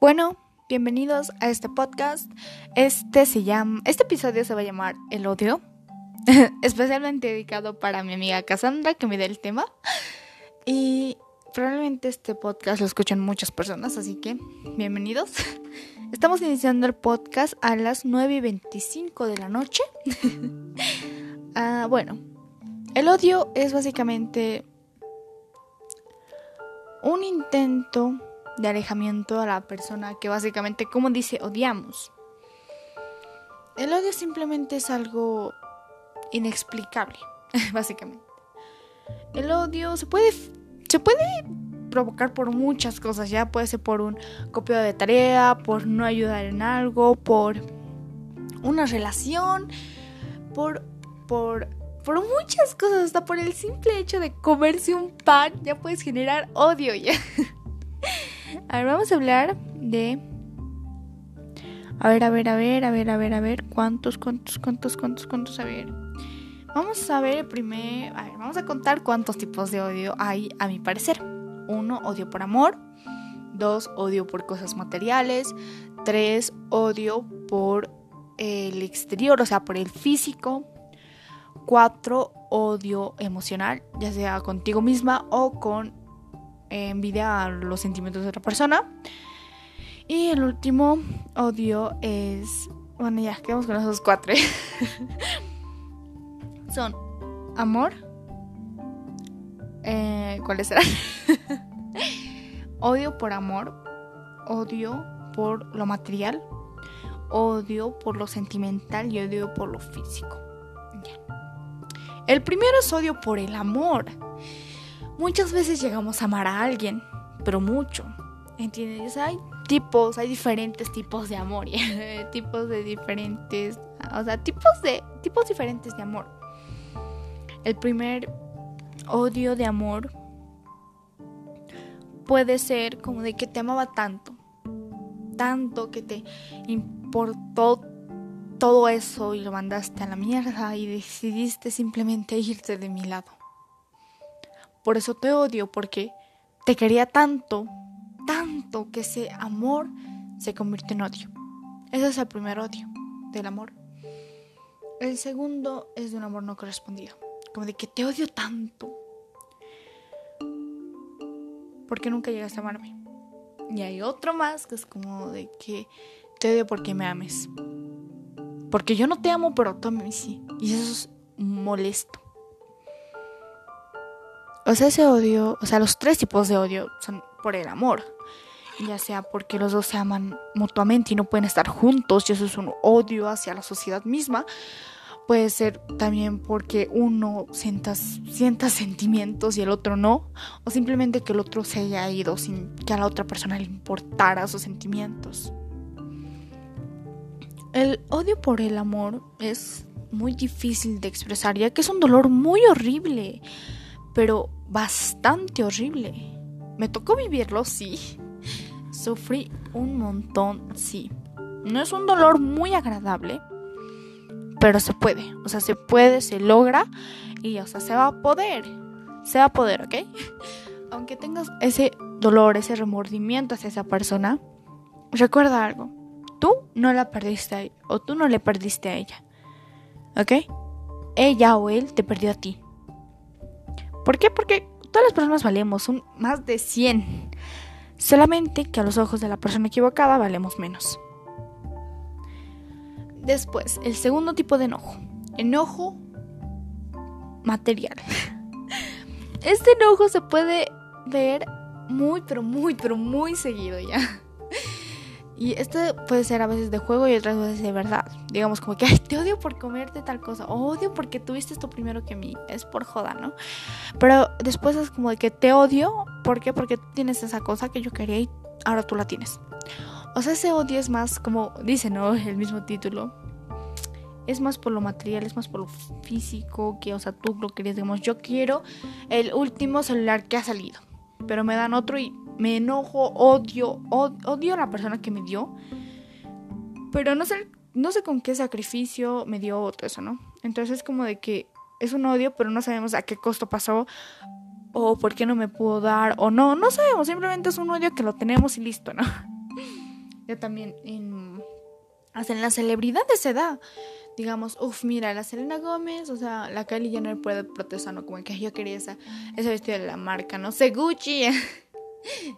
Bueno, bienvenidos a este podcast. Este se llama, este episodio se va a llamar El odio, especialmente dedicado para mi amiga Cassandra que me da el tema. Y probablemente este podcast lo escuchan muchas personas, así que bienvenidos. Estamos iniciando el podcast a las 9 y 25 de la noche. Ah, bueno, el odio es básicamente un intento de alejamiento a la persona que básicamente, como dice, odiamos. El odio simplemente es algo inexplicable, básicamente. El odio se puede, se puede provocar por muchas cosas, ya puede ser por un copio de tarea, por no ayudar en algo, por una relación, por, por, por muchas cosas, hasta por el simple hecho de comerse un pan, ya puedes generar odio ya. A ver, vamos a hablar de... A ver, a ver, a ver, a ver, a ver, a ver. ¿Cuántos, cuántos, cuántos, cuántos, cuántos? A ver. Vamos a ver primero... A ver, vamos a contar cuántos tipos de odio hay a mi parecer. Uno, odio por amor. Dos, odio por cosas materiales. Tres, odio por el exterior, o sea, por el físico. Cuatro, odio emocional, ya sea contigo misma o con envidia a los sentimientos de otra persona. Y el último odio es. Bueno, ya, quedamos con esos cuatro. Son amor. Eh, ¿Cuáles serán? odio por amor. Odio por lo material. Odio por lo sentimental y odio por lo físico. El primero es odio por el amor. Muchas veces llegamos a amar a alguien, pero mucho. ¿Entiendes? Hay tipos, hay diferentes tipos de amor, tipos de diferentes, o sea, tipos de tipos diferentes de amor. El primer odio de amor puede ser como de que te amaba tanto, tanto que te importó todo eso y lo mandaste a la mierda y decidiste simplemente irte de mi lado. Por eso te odio, porque te quería tanto, tanto que ese amor se convierte en odio. Ese es el primer odio del amor. El segundo es de un amor no correspondido. Como de que te odio tanto. Porque nunca llegaste a amarme. Y hay otro más que es como de que te odio porque me ames. Porque yo no te amo, pero tú a mí sí. Y eso es molesto. O sea, ese odio, o sea, los tres tipos de odio son por el amor. Ya sea porque los dos se aman mutuamente y no pueden estar juntos, y eso es un odio hacia la sociedad misma. Puede ser también porque uno sienta, sienta sentimientos y el otro no. O simplemente que el otro se haya ido sin que a la otra persona le importara sus sentimientos. El odio por el amor es muy difícil de expresar, ya que es un dolor muy horrible pero bastante horrible. Me tocó vivirlo, sí. Sufrí un montón, sí. No es un dolor muy agradable, pero se puede. O sea, se puede, se logra y, o sea, se va a poder. Se va a poder, ¿ok? Aunque tengas ese dolor, ese remordimiento hacia esa persona, recuerda algo. Tú no la perdiste a o tú no le perdiste a ella. ¿Ok? Ella o él te perdió a ti. ¿Por qué? Porque todas las personas valemos, son más de 100. Solamente que a los ojos de la persona equivocada valemos menos. Después, el segundo tipo de enojo. Enojo material. Este enojo se puede ver muy, pero muy, pero muy seguido ya. Y esto puede ser a veces de juego y otras veces de verdad. Digamos como que, te odio por comerte tal cosa. odio porque tuviste esto primero que mí. Es por joda, ¿no? Pero después es como de que te odio. ¿Por qué? Porque tú tienes esa cosa que yo quería y ahora tú la tienes. O sea, ese odio es más como, dice, ¿no? El mismo título. Es más por lo material, es más por lo físico, que, o sea, tú lo querías, digamos, yo quiero el último celular que ha salido. Pero me dan otro y me enojo, odio, odio a la persona que me dio, pero no sé, no sé con qué sacrificio me dio todo eso, ¿no? Entonces es como de que es un odio, pero no sabemos a qué costo pasó, o por qué no me pudo dar, o no, no sabemos, simplemente es un odio que lo tenemos y listo, ¿no? Yo también en, hasta en las celebridades se da. Digamos, uff, mira, la Selena Gómez, o sea, la Kylie Jenner puede protestar, ¿no? Como que yo quería esa, ese vestido de la marca, no sé, Gucci.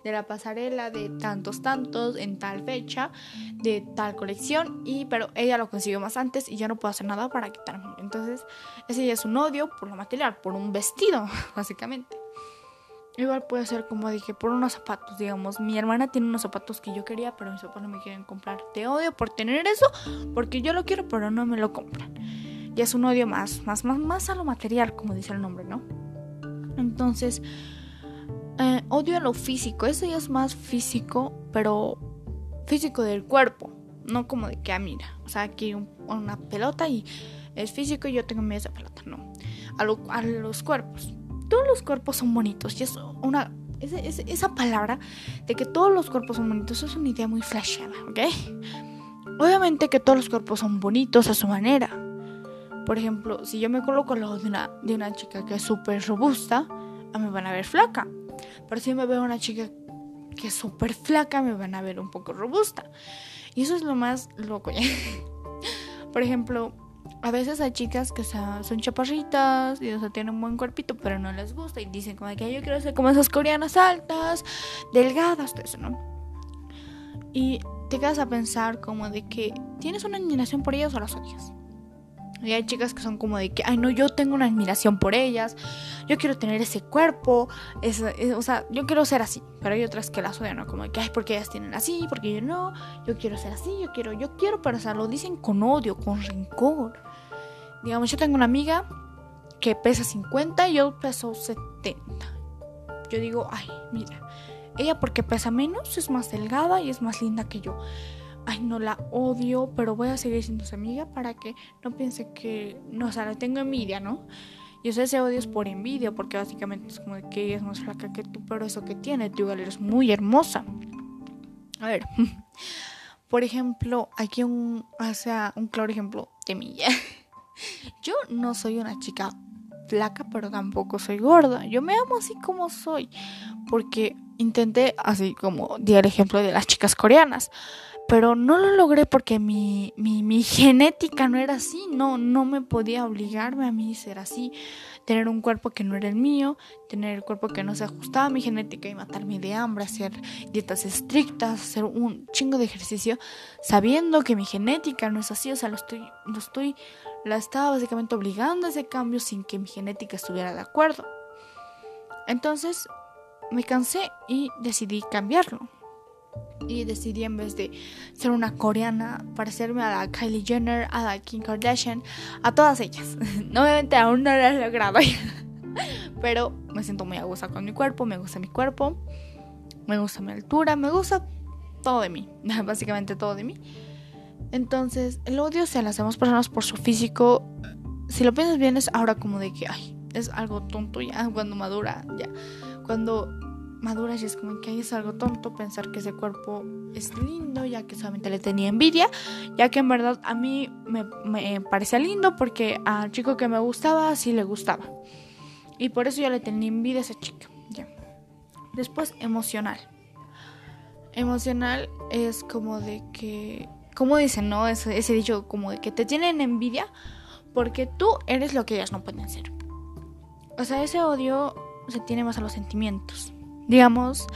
de la pasarela de tantos tantos en tal fecha de tal colección y pero ella lo consiguió más antes y yo no puedo hacer nada para quitarme. Entonces ese ya es un odio por lo material por un vestido básicamente. Igual puede ser como dije por unos zapatos digamos. Mi hermana tiene unos zapatos que yo quería pero mis papás no me quieren comprar. Te odio por tener eso porque yo lo quiero pero no me lo compran. Ya es un odio más más más más a lo material como dice el nombre no entonces eh, odio a lo físico. Eso ya es más físico, pero físico del cuerpo. No como de que, ah, mira, o sea, aquí una pelota y es físico y yo tengo media pelota. No. A, los cuerpos. Todos los cuerpos son bonitos. Y es una. esa palabra de que todos los cuerpos son bonitos es una idea muy flasheada, ¿ok? Obviamente que todos los cuerpos son bonitos a su manera. Por ejemplo, si yo me coloco al lado de una, de una chica que es súper robusta, a mí me van a ver flaca. Pero si me veo una chica que es súper flaca, me van a ver un poco robusta. Y eso es lo más loco. Por ejemplo, a veces hay chicas que son chaparritas y o tienen un buen cuerpito, pero no les gusta y dicen como que yo quiero ser como esas coreanas altas, delgadas, todo eso, ¿no? Y te quedas a pensar como de que tienes una admiración por ellas o las odias. Y hay chicas que son como de que, ay, no, yo tengo una admiración por ellas, yo quiero tener ese cuerpo, o sea, yo quiero ser así. Pero hay otras que las odian, ¿no? Como de que, ay, porque ellas tienen así, porque yo no, yo quiero ser así, yo quiero, yo quiero, pero o lo dicen con odio, con rencor. Digamos, yo tengo una amiga que pesa 50 y yo peso 70. Yo digo, ay, mira, ella porque pesa menos es más delgada y es más linda que yo ay, no la odio, pero voy a seguir siendo su amiga para que no piense que, no, o sea, le tengo envidia, ¿no? Y o ese odio es por envidia, porque básicamente es como que ella es más flaca que tú, pero eso que tiene, tú igual eres muy hermosa. A ver, por ejemplo, aquí un, o sea, un claro ejemplo de mí. Yo no soy una chica flaca, pero tampoco soy gorda. Yo me amo así como soy, porque intenté, así como di el ejemplo de las chicas coreanas, pero no lo logré porque mi, mi, mi, genética no era así, no, no me podía obligarme a mí ser así, tener un cuerpo que no era el mío, tener el cuerpo que no se ajustaba a mi genética y matarme de hambre, hacer dietas estrictas, hacer un chingo de ejercicio, sabiendo que mi genética no es así, o sea, lo estoy, lo estoy, la estaba básicamente obligando a ese cambio sin que mi genética estuviera de acuerdo. Entonces me cansé y decidí cambiarlo y decidí en vez de ser una coreana parecerme a la Kylie Jenner, a la Kim Kardashian, a todas ellas. Obviamente aún no lo he logrado, pero me siento muy a gusto con mi cuerpo, me gusta mi cuerpo, me gusta mi altura, me gusta todo de mí, básicamente todo de mí. Entonces, el odio hacia las demás personas por su físico, si lo piensas bien, es ahora como de que, ay, es algo tonto ya, cuando madura, ya. Cuando maduras y es como que es algo tonto pensar que ese cuerpo es lindo, ya que solamente le tenía envidia, ya que en verdad a mí me, me parecía lindo porque al chico que me gustaba sí le gustaba. Y por eso yo le tenía envidia a esa chica. Ya. Después, emocional. Emocional es como de que, como dicen, ¿no? Ese, ese dicho como de que te tienen envidia porque tú eres lo que ellas no pueden ser. O sea, ese odio se tiene más a los sentimientos. Digamos,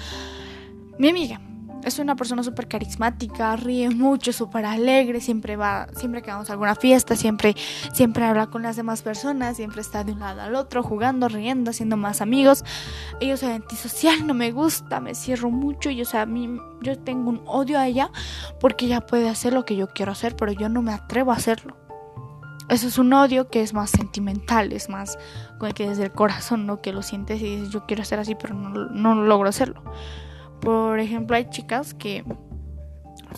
mi amiga es una persona súper carismática, ríe mucho, súper alegre, siempre va, siempre que vamos a alguna fiesta, siempre, siempre habla con las demás personas, siempre está de un lado al otro, jugando, riendo, haciendo más amigos. Yo soy antisocial, no me gusta, me cierro mucho y o sea, a mí, yo tengo un odio a ella porque ella puede hacer lo que yo quiero hacer, pero yo no me atrevo a hacerlo. Eso es un odio que es más sentimental, es más que desde el corazón, ¿no? Que lo sientes y dices, yo quiero ser así, pero no, no logro hacerlo. Por ejemplo, hay chicas que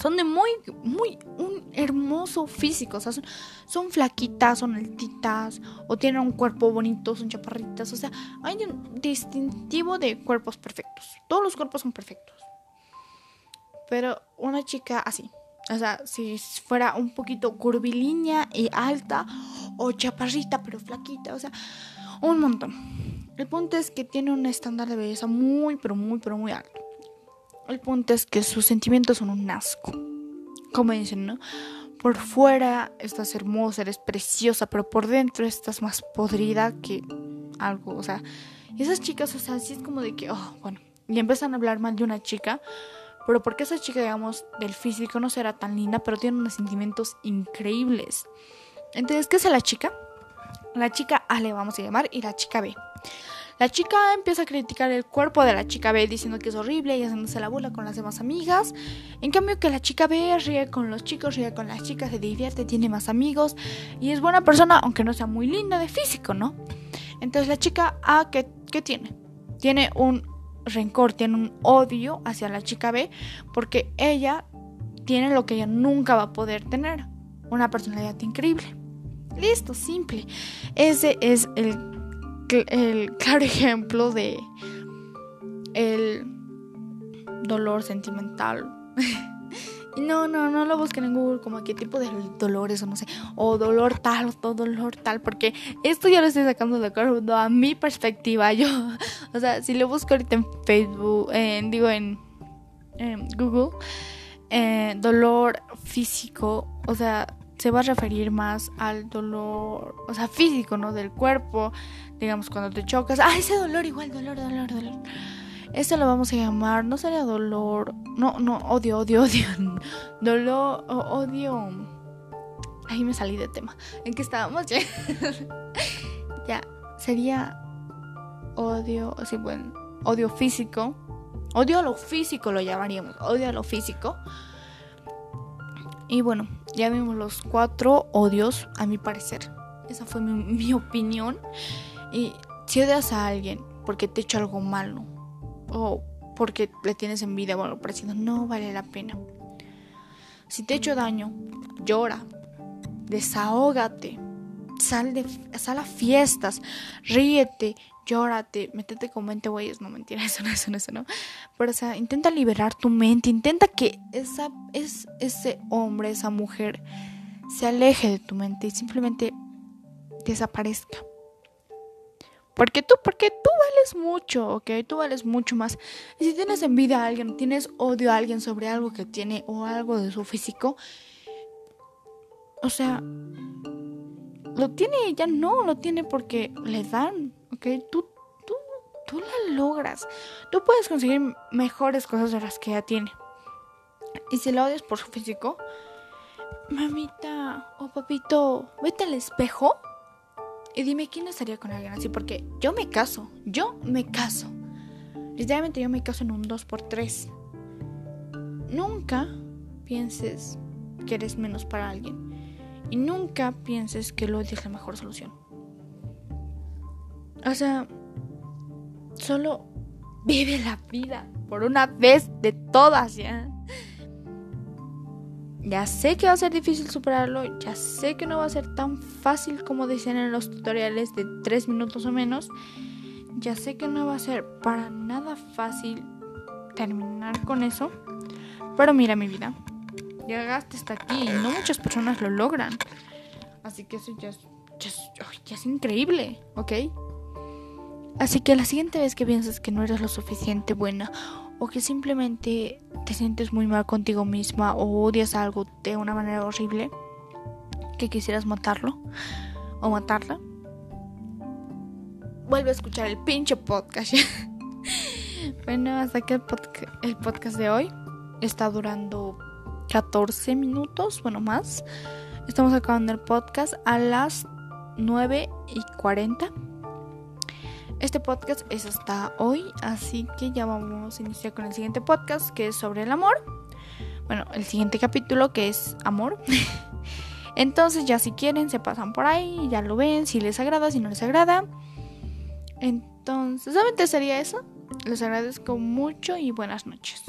son de muy, muy, un hermoso físico. O sea, son, flaquitas, son altitas, o tienen un cuerpo bonito, son chaparritas. O sea, hay un distintivo de cuerpos perfectos. Todos los cuerpos son perfectos. Pero una chica así, o sea, si fuera un poquito curvilínea y alta, o chaparrita pero flaquita, o sea, un montón. El punto es que tiene un estándar de belleza muy, pero muy, pero muy alto. El punto es que sus sentimientos son un asco. Como dicen, ¿no? Por fuera estás hermosa, eres preciosa, pero por dentro estás más podrida que algo. O sea, esas chicas, o sea, así es como de que, oh, bueno, y empiezan a hablar mal de una chica, pero porque esa chica, digamos, del físico no será tan linda, pero tiene unos sentimientos increíbles. Entonces, ¿qué hace la chica? La chica A le vamos a llamar y la chica B. La chica empieza a criticar el cuerpo de la chica B diciendo que es horrible y haciéndose la burla con las demás amigas. En cambio que la chica B ríe con los chicos, ríe con las chicas, se divierte, tiene más amigos y es buena persona aunque no sea muy linda de físico, ¿no? Entonces la chica A, ¿qué, qué tiene? Tiene un rencor, tiene un odio hacia la chica B porque ella tiene lo que ella nunca va a poder tener. Una personalidad increíble. Listo, simple. Ese es el claro ejemplo de el dolor sentimental. no, no, no lo busquen en Google como qué tipo de dolores o no sé, o dolor tal o dolor tal, porque esto ya lo estoy sacando de acuerdo a mi perspectiva. Yo, o sea, si lo busco ahorita en Facebook, digo en, Google, eh, dolor físico, o sea, se va a referir más al dolor, o sea, físico, ¿no? Del cuerpo, digamos, cuando te chocas. Ah, ese dolor igual, dolor, dolor, dolor. Este lo vamos a llamar, no sería dolor, no, no, odio, odio, odio. Dolor, odio. Ahí me salí de tema. ¿En qué estábamos? ya, sería odio, sí, bueno, odio físico. Odio a lo físico lo llamaríamos, odio a lo físico. Y bueno, ya vimos los cuatro odios, a mi parecer. Esa fue mi, opinión. Y si odias a alguien porque te ha hecho algo malo o porque le tienes envidia o algo parecido, no vale la pena. Si te ha hecho daño, llora, desahógate, sal, de, sal a fiestas, ríete, llórate, métete con 20 güeyes, no mentira, eso no, eso no, eso no. Pero o sea, intenta liberar tu mente, intenta que esa, es, ese hombre, esa mujer se aleje de tu mente y simplemente desaparezca. Porque tú, porque tú vales mucho, ¿ok? Tú vales mucho más. Y si tienes envidia a alguien, tienes odio a alguien sobre algo que tiene o algo de su físico, o sea, lo tiene, ya no, lo tiene porque le dan ¿ok? Tú, tú, tú la logras. Tú puedes conseguir mejores cosas de las que ella tiene. Y si la odias por su físico, mamita o papito, vete al espejo y dime quién estaría con alguien así, porque yo me caso, yo me caso. Literalmente yo me caso en un 2x3. Nunca pienses que eres menos para alguien. Y nunca pienses que lo es la mejor solución. O sea, solo vive la vida por una vez de todas, ¿ya? Ya sé que va a ser difícil superarlo, ya sé que no va a ser tan fácil como dicen en los tutoriales de 3 minutos o menos. Ya sé que no va a ser para nada fácil terminar con eso. Pero mira mi vida, llegaste hasta aquí y no muchas personas lo logran. Así que eso ya ya es increíble, ¿ok? Así que la siguiente vez que piensas que no eres lo suficiente buena o que simplemente te sientes muy mal contigo misma o odias algo de una manera horrible que quisieras matarlo o matarla, vuelve a escuchar el pinche podcast. bueno, hasta que el, el podcast de hoy está durando 14 minutos, bueno más. Estamos acabando el podcast a las 9 y 40 este podcast es hasta hoy, así que ya vamos a iniciar con el siguiente podcast que es sobre el amor. Bueno, el siguiente capítulo que es amor. Entonces ya si quieren se pasan por ahí, ya lo ven, si les agrada, si no les agrada. Entonces, solamente sería eso. Les agradezco mucho y buenas noches.